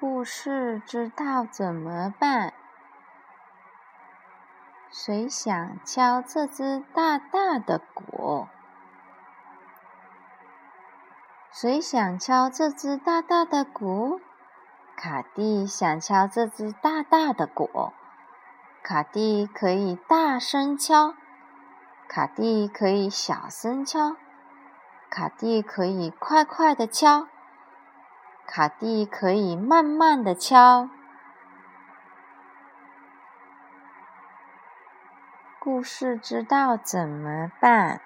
故事知道怎么办？谁想敲这只大大的鼓？谁想敲这只大大的鼓？卡蒂想敲这只大大的鼓。卡蒂可以大声敲，卡蒂可以小声敲，卡蒂可以快快的敲。卡蒂可以慢慢的敲。故事知道怎么办？